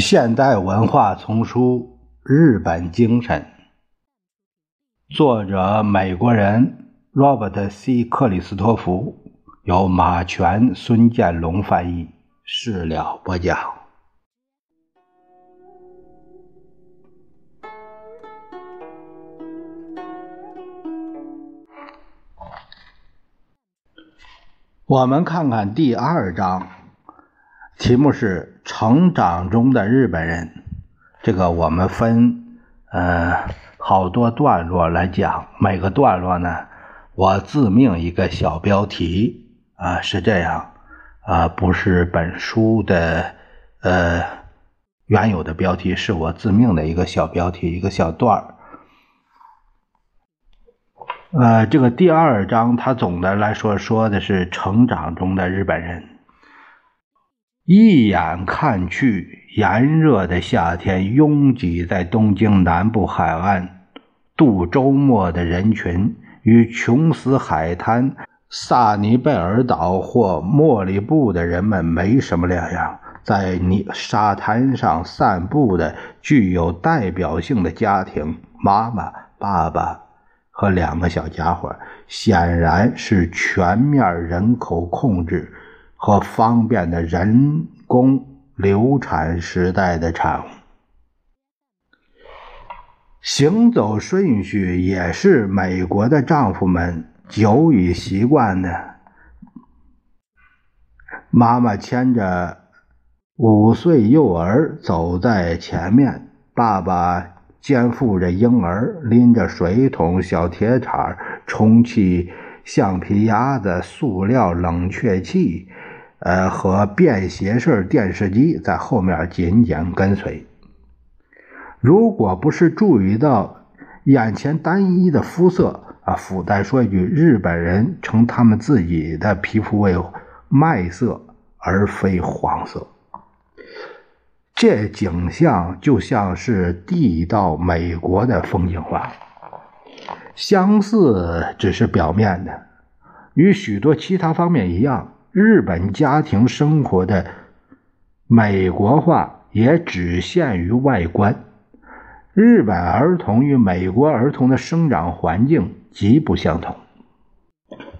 现代文化丛书《日本精神》，作者美国人 Robert C. 克里斯托弗，由马全、孙建龙翻译，事了播讲。我们看看第二章。题目是成长中的日本人，这个我们分呃好多段落来讲，每个段落呢，我自命一个小标题啊，是这样啊，不是本书的呃原有的标题，是我自命的一个小标题，一个小段儿。呃，这个第二章它总的来说说的是成长中的日本人。一眼看去，炎热的夏天，拥挤在东京南部海岸度周末的人群，与琼斯海滩、萨尼贝尔岛或莫里布的人们没什么两样。在泥沙滩上散步的具有代表性的家庭，妈妈、爸爸和两个小家伙，显然是全面人口控制。和方便的人工流产时代的产物，行走顺序也是美国的丈夫们久已习惯的。妈妈牵着五岁幼儿走在前面，爸爸肩负着婴儿，拎着水桶、小铁铲、充气橡皮鸭子、塑料冷却器。呃，和便携式电视机在后面紧紧跟随。如果不是注意到眼前单一的肤色啊，附带说一句，日本人称他们自己的皮肤为麦色而非黄色。这景象就像是地道美国的风景画，相似只是表面的，与许多其他方面一样。日本家庭生活的美国化也只限于外观。日本儿童与美国儿童的生长环境极不相同。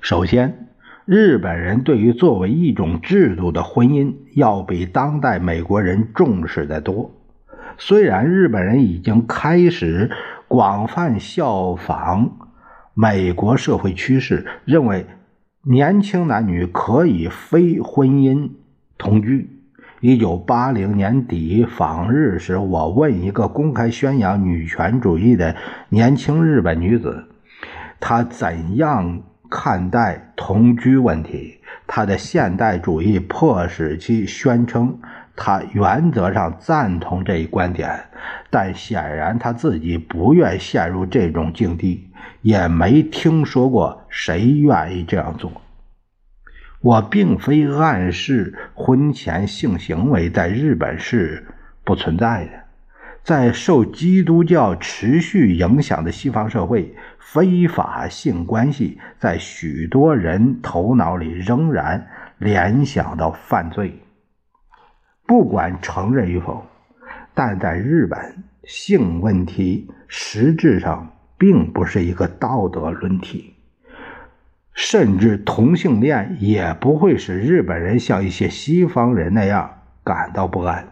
首先，日本人对于作为一种制度的婚姻要比当代美国人重视的多。虽然日本人已经开始广泛效仿美国社会趋势，认为。年轻男女可以非婚姻同居。一九八零年底访日时，我问一个公开宣扬女权主义的年轻日本女子，她怎样看待同居问题？她的现代主义迫使其宣称，她原则上赞同这一观点，但显然她自己不愿陷入这种境地。也没听说过谁愿意这样做。我并非暗示婚前性行为在日本是不存在的。在受基督教持续影响的西方社会，非法性关系在许多人头脑里仍然联想到犯罪，不管承认与否。但在日本，性问题实质上。并不是一个道德论题，甚至同性恋也不会使日本人像一些西方人那样感到不安。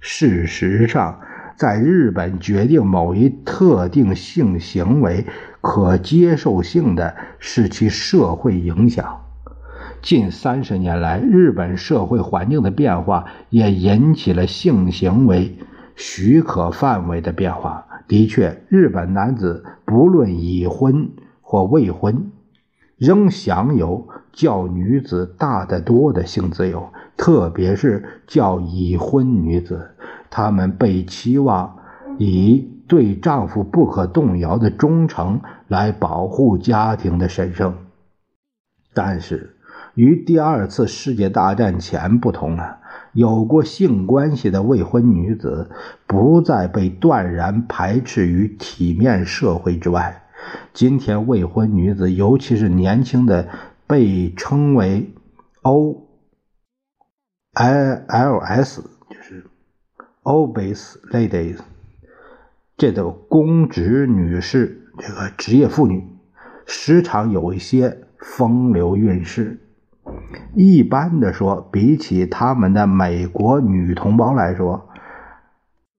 事实上，在日本决定某一特定性行为可接受性的是其社会影响。近三十年来，日本社会环境的变化也引起了性行为许可范围的变化。的确，日本男子不论已婚或未婚，仍享有较女子大得多的性自由，特别是较已婚女子，她们被期望以对丈夫不可动摇的忠诚来保护家庭的神圣。但是，与第二次世界大战前不同了。有过性关系的未婚女子不再被断然排斥于体面社会之外。今天，未婚女子，尤其是年轻的，被称为 OILS，就是 obese ladies，这都公职女士，这个职业妇女，时常有一些风流韵事。一般的说，比起他们的美国女同胞来说，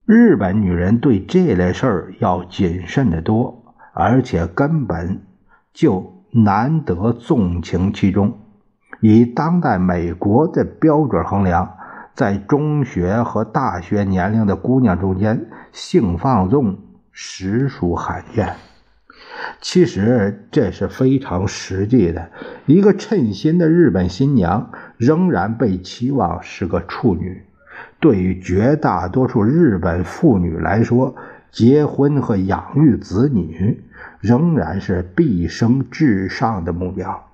日本女人对这类事儿要谨慎得多，而且根本就难得纵情其中。以当代美国的标准衡量，在中学和大学年龄的姑娘中间，性放纵实属罕见。其实这是非常实际的。一个称心的日本新娘仍然被期望是个处女。对于绝大多数日本妇女来说，结婚和养育子女仍然是毕生至上的目标。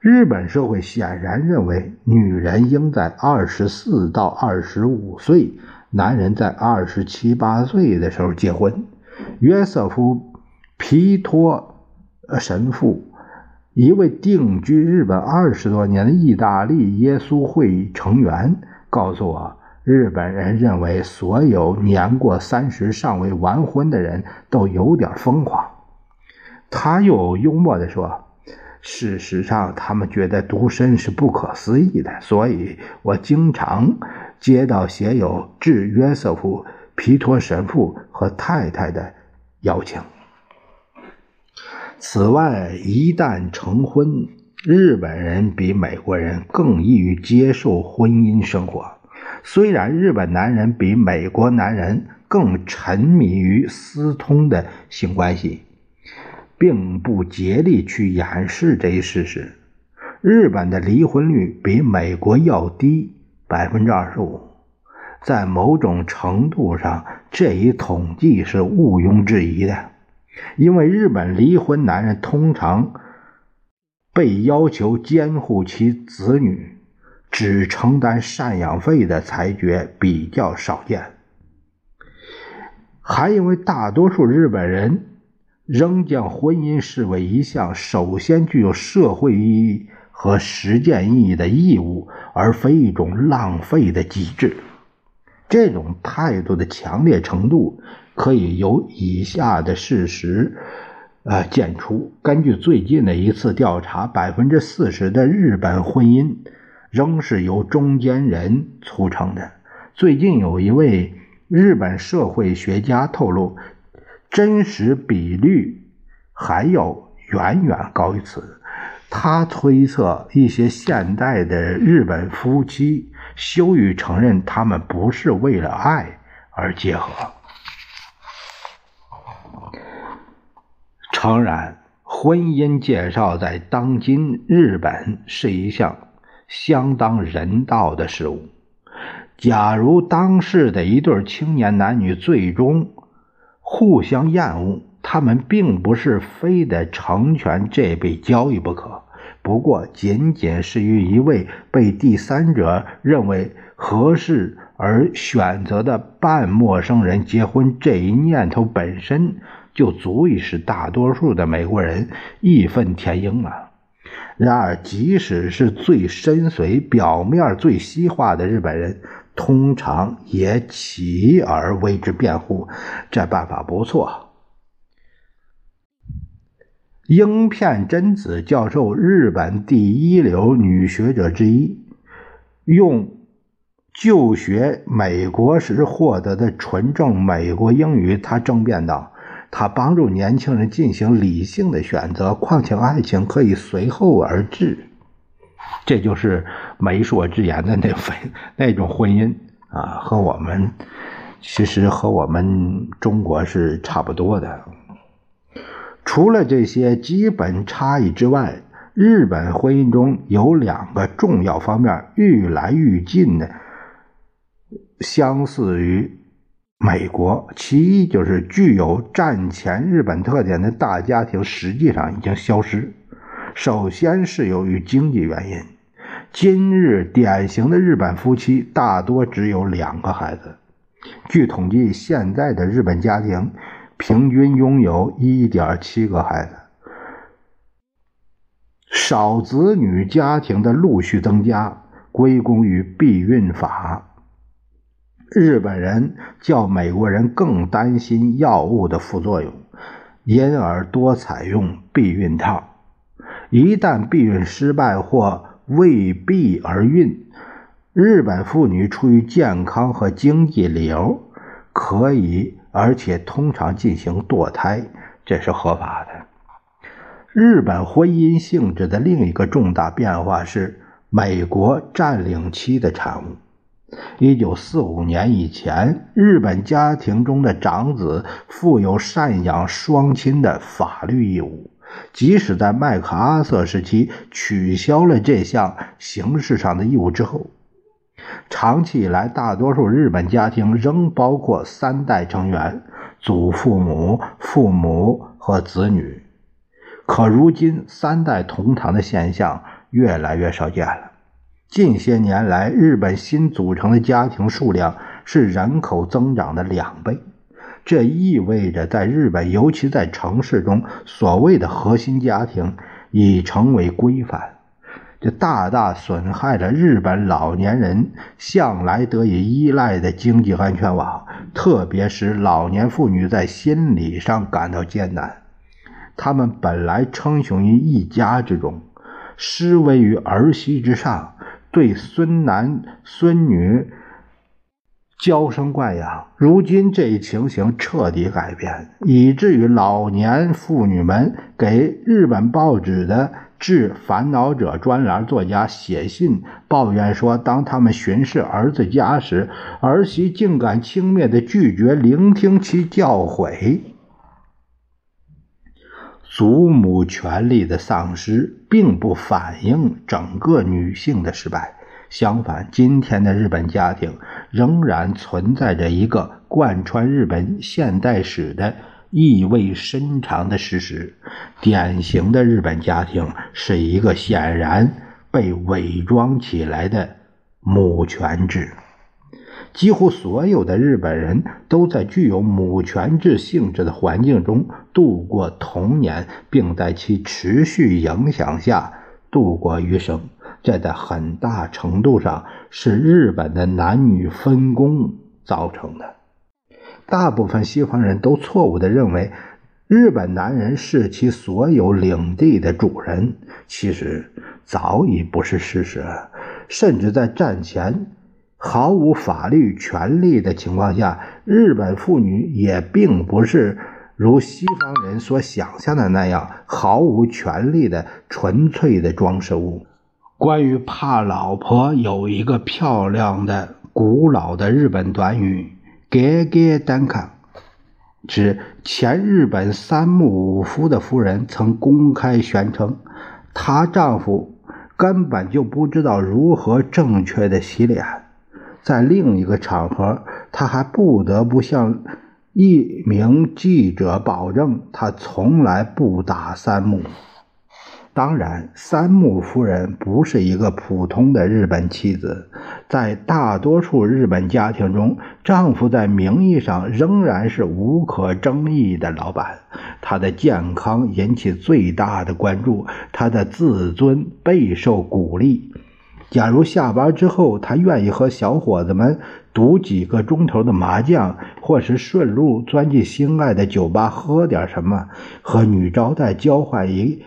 日本社会显然认为，女人应在二十四到二十五岁，男人在二十七八岁的时候结婚。约瑟夫。皮托神父，一位定居日本二十多年的意大利耶稣会成员，告诉我，日本人认为所有年过三十尚未完婚的人都有点疯狂。他又幽默地说：“事实上，他们觉得独身是不可思议的，所以我经常接到写有致约瑟夫·皮托神父和太太的邀请。”此外，一旦成婚，日本人比美国人更易于接受婚姻生活。虽然日本男人比美国男人更沉迷于私通的性关系，并不竭力去掩饰这一事实。日本的离婚率比美国要低百分之二十五，在某种程度上，这一统计是毋庸置疑的。因为日本离婚男人通常被要求监护其子女，只承担赡养费的裁决比较少见。还因为大多数日本人仍将婚姻视为一项首先具有社会意义和实践意义的义务，而非一种浪费的机制。这种态度的强烈程度。可以由以下的事实，呃，见出。根据最近的一次调查，百分之四十的日本婚姻仍是由中间人促成的。最近有一位日本社会学家透露，真实比率还要远远高于此。他推测，一些现代的日本夫妻羞于承认他们不是为了爱而结合。诚然，婚姻介绍在当今日本是一项相当人道的事物。假如当时的一对青年男女最终互相厌恶，他们并不是非得成全这笔交易不可。不过，仅仅是与一位被第三者认为合适而选择的半陌生人结婚，这一念头本身。就足以使大多数的美国人义愤填膺了。然而，即使是最深邃、表面最西化的日本人，通常也起而为之辩护。这办法不错。英片真子教授，日本第一流女学者之一，用就学美国时获得的纯正美国英语，她争辩道。他帮助年轻人进行理性的选择，况且爱情可以随后而至，这就是媒妁之言的那份 那种婚姻啊，和我们其实和我们中国是差不多的。除了这些基本差异之外，日本婚姻中有两个重要方面愈来愈近的相似于。美国，其一就是具有战前日本特点的大家庭实际上已经消失。首先是由于经济原因，今日典型的日本夫妻大多只有两个孩子。据统计，现在的日本家庭平均拥有一点七个孩子。少子女家庭的陆续增加，归功于避孕法。日本人较美国人更担心药物的副作用，因而多采用避孕套。一旦避孕失败或未避而孕，日本妇女出于健康和经济理由，可以而且通常进行堕胎，这是合法的。日本婚姻性质的另一个重大变化是美国占领期的产物。一九四五年以前，日本家庭中的长子负有赡养双亲的法律义务。即使在麦克阿瑟时期取消了这项形式上的义务之后，长期以来，大多数日本家庭仍包括三代成员：祖父母、父母和子女。可如今，三代同堂的现象越来越少见了。近些年来，日本新组成的家庭数量是人口增长的两倍，这意味着在日本，尤其在城市中，所谓的核心家庭已成为规范。这大大损害了日本老年人向来得以依赖的经济安全网，特别使老年妇女在心理上感到艰难。他们本来称雄于一家之中，施威于儿媳之上。对孙男孙女娇生惯养，如今这一情形彻底改变，以至于老年妇女们给日本报纸的致烦恼者专栏作家写信抱怨说，当他们巡视儿子家时，儿媳竟敢轻蔑地拒绝聆听其教诲。祖母权力的丧失，并不反映整个女性的失败。相反，今天的日本家庭仍然存在着一个贯穿日本现代史的意味深长的事实：典型的日本家庭是一个显然被伪装起来的母权制。几乎所有的日本人都在具有母权制性质的环境中度过童年，并在其持续影响下度过余生。这在很大程度上是日本的男女分工造成的。大部分西方人都错误地认为日本男人是其所有领地的主人，其实早已不是事实。甚至在战前。毫无法律权利的情况下，日本妇女也并不是如西方人所想象的那样毫无权利的纯粹的装饰物。关于怕老婆，有一个漂亮的、古老的日本短语 “ge ge danka”，指前日本三木武夫的夫人曾公开宣称，她丈夫根本就不知道如何正确的洗脸。在另一个场合，他还不得不向一名记者保证，他从来不打三木。当然，三木夫人不是一个普通的日本妻子。在大多数日本家庭中，丈夫在名义上仍然是无可争议的老板，他的健康引起最大的关注，他的自尊备受鼓励。假如下班之后，他愿意和小伙子们赌几个钟头的麻将，或是顺路钻进心爱的酒吧喝点什么，和女招待交换一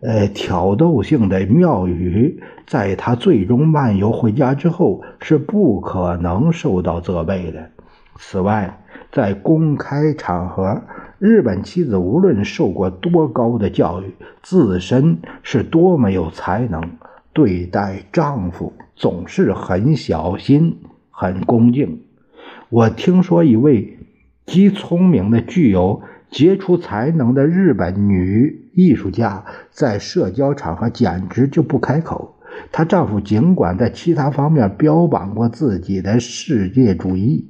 呃挑逗性的妙语，在他最终漫游回家之后，是不可能受到责备的。此外，在公开场合，日本妻子无论受过多高的教育，自身是多么有才能。对待丈夫总是很小心、很恭敬。我听说一位极聪明的、具有杰出才能的日本女艺术家，在社交场合简直就不开口。她丈夫尽管在其他方面标榜过自己的世界主义，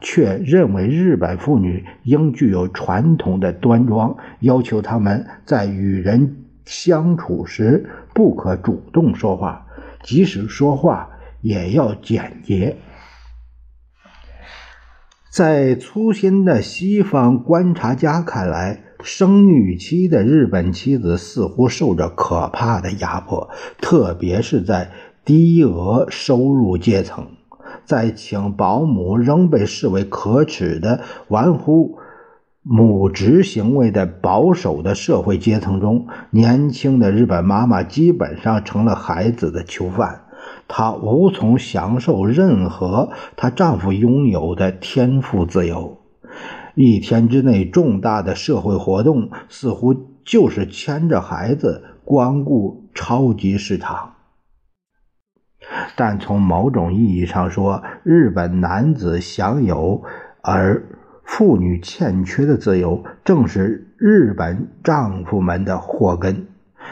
却认为日本妇女应具有传统的端庄，要求她们在与人。相处时不可主动说话，即使说话也要简洁。在粗心的西方观察家看来，生育期的日本妻子似乎受着可怕的压迫，特别是在低额收入阶层。在请保姆仍被视为可耻的玩忽母职行为的保守的社会阶层中，年轻的日本妈妈基本上成了孩子的囚犯。她无从享受任何她丈夫拥有的天赋自由。一天之内，重大的社会活动似乎就是牵着孩子光顾超级市场。但从某种意义上说，日本男子享有而妇女欠缺的自由，正是日本丈夫们的祸根。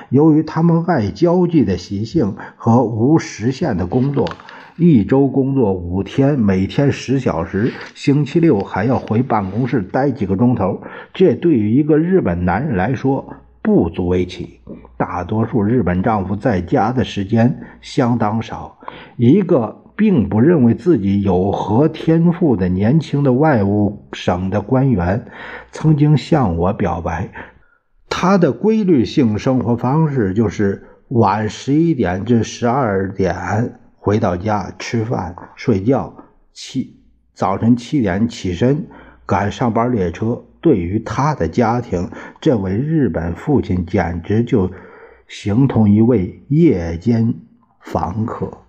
由于他们爱交际的习性和无时限的工作，一周工作五天，每天十小时，星期六还要回办公室待几个钟头，这对于一个日本男人来说不足为奇。大多数日本丈夫在家的时间相当少。一个并不认为自己有何天赋的年轻的外务省的官员，曾经向我表白。他的规律性生活方式就是晚十一点至十二点回到家吃饭睡觉，七早晨七点起身赶上班列车。对于他的家庭，这位日本父亲简直就形同一位夜间房客。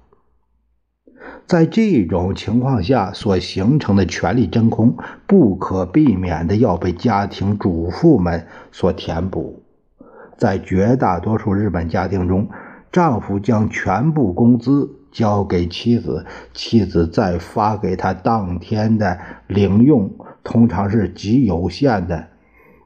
在这种情况下所形成的权力真空，不可避免的要被家庭主妇们所填补。在绝大多数日本家庭中，丈夫将全部工资交给妻子，妻子再发给他当天的零用，通常是极有限的，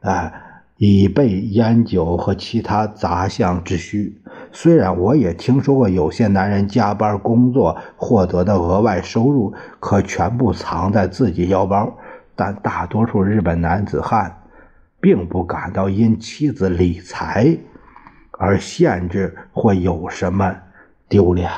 啊，以备烟酒和其他杂项之需。虽然我也听说过有些男人加班工作获得的额外收入可全部藏在自己腰包，但大多数日本男子汉并不感到因妻子理财而限制或有什么丢脸。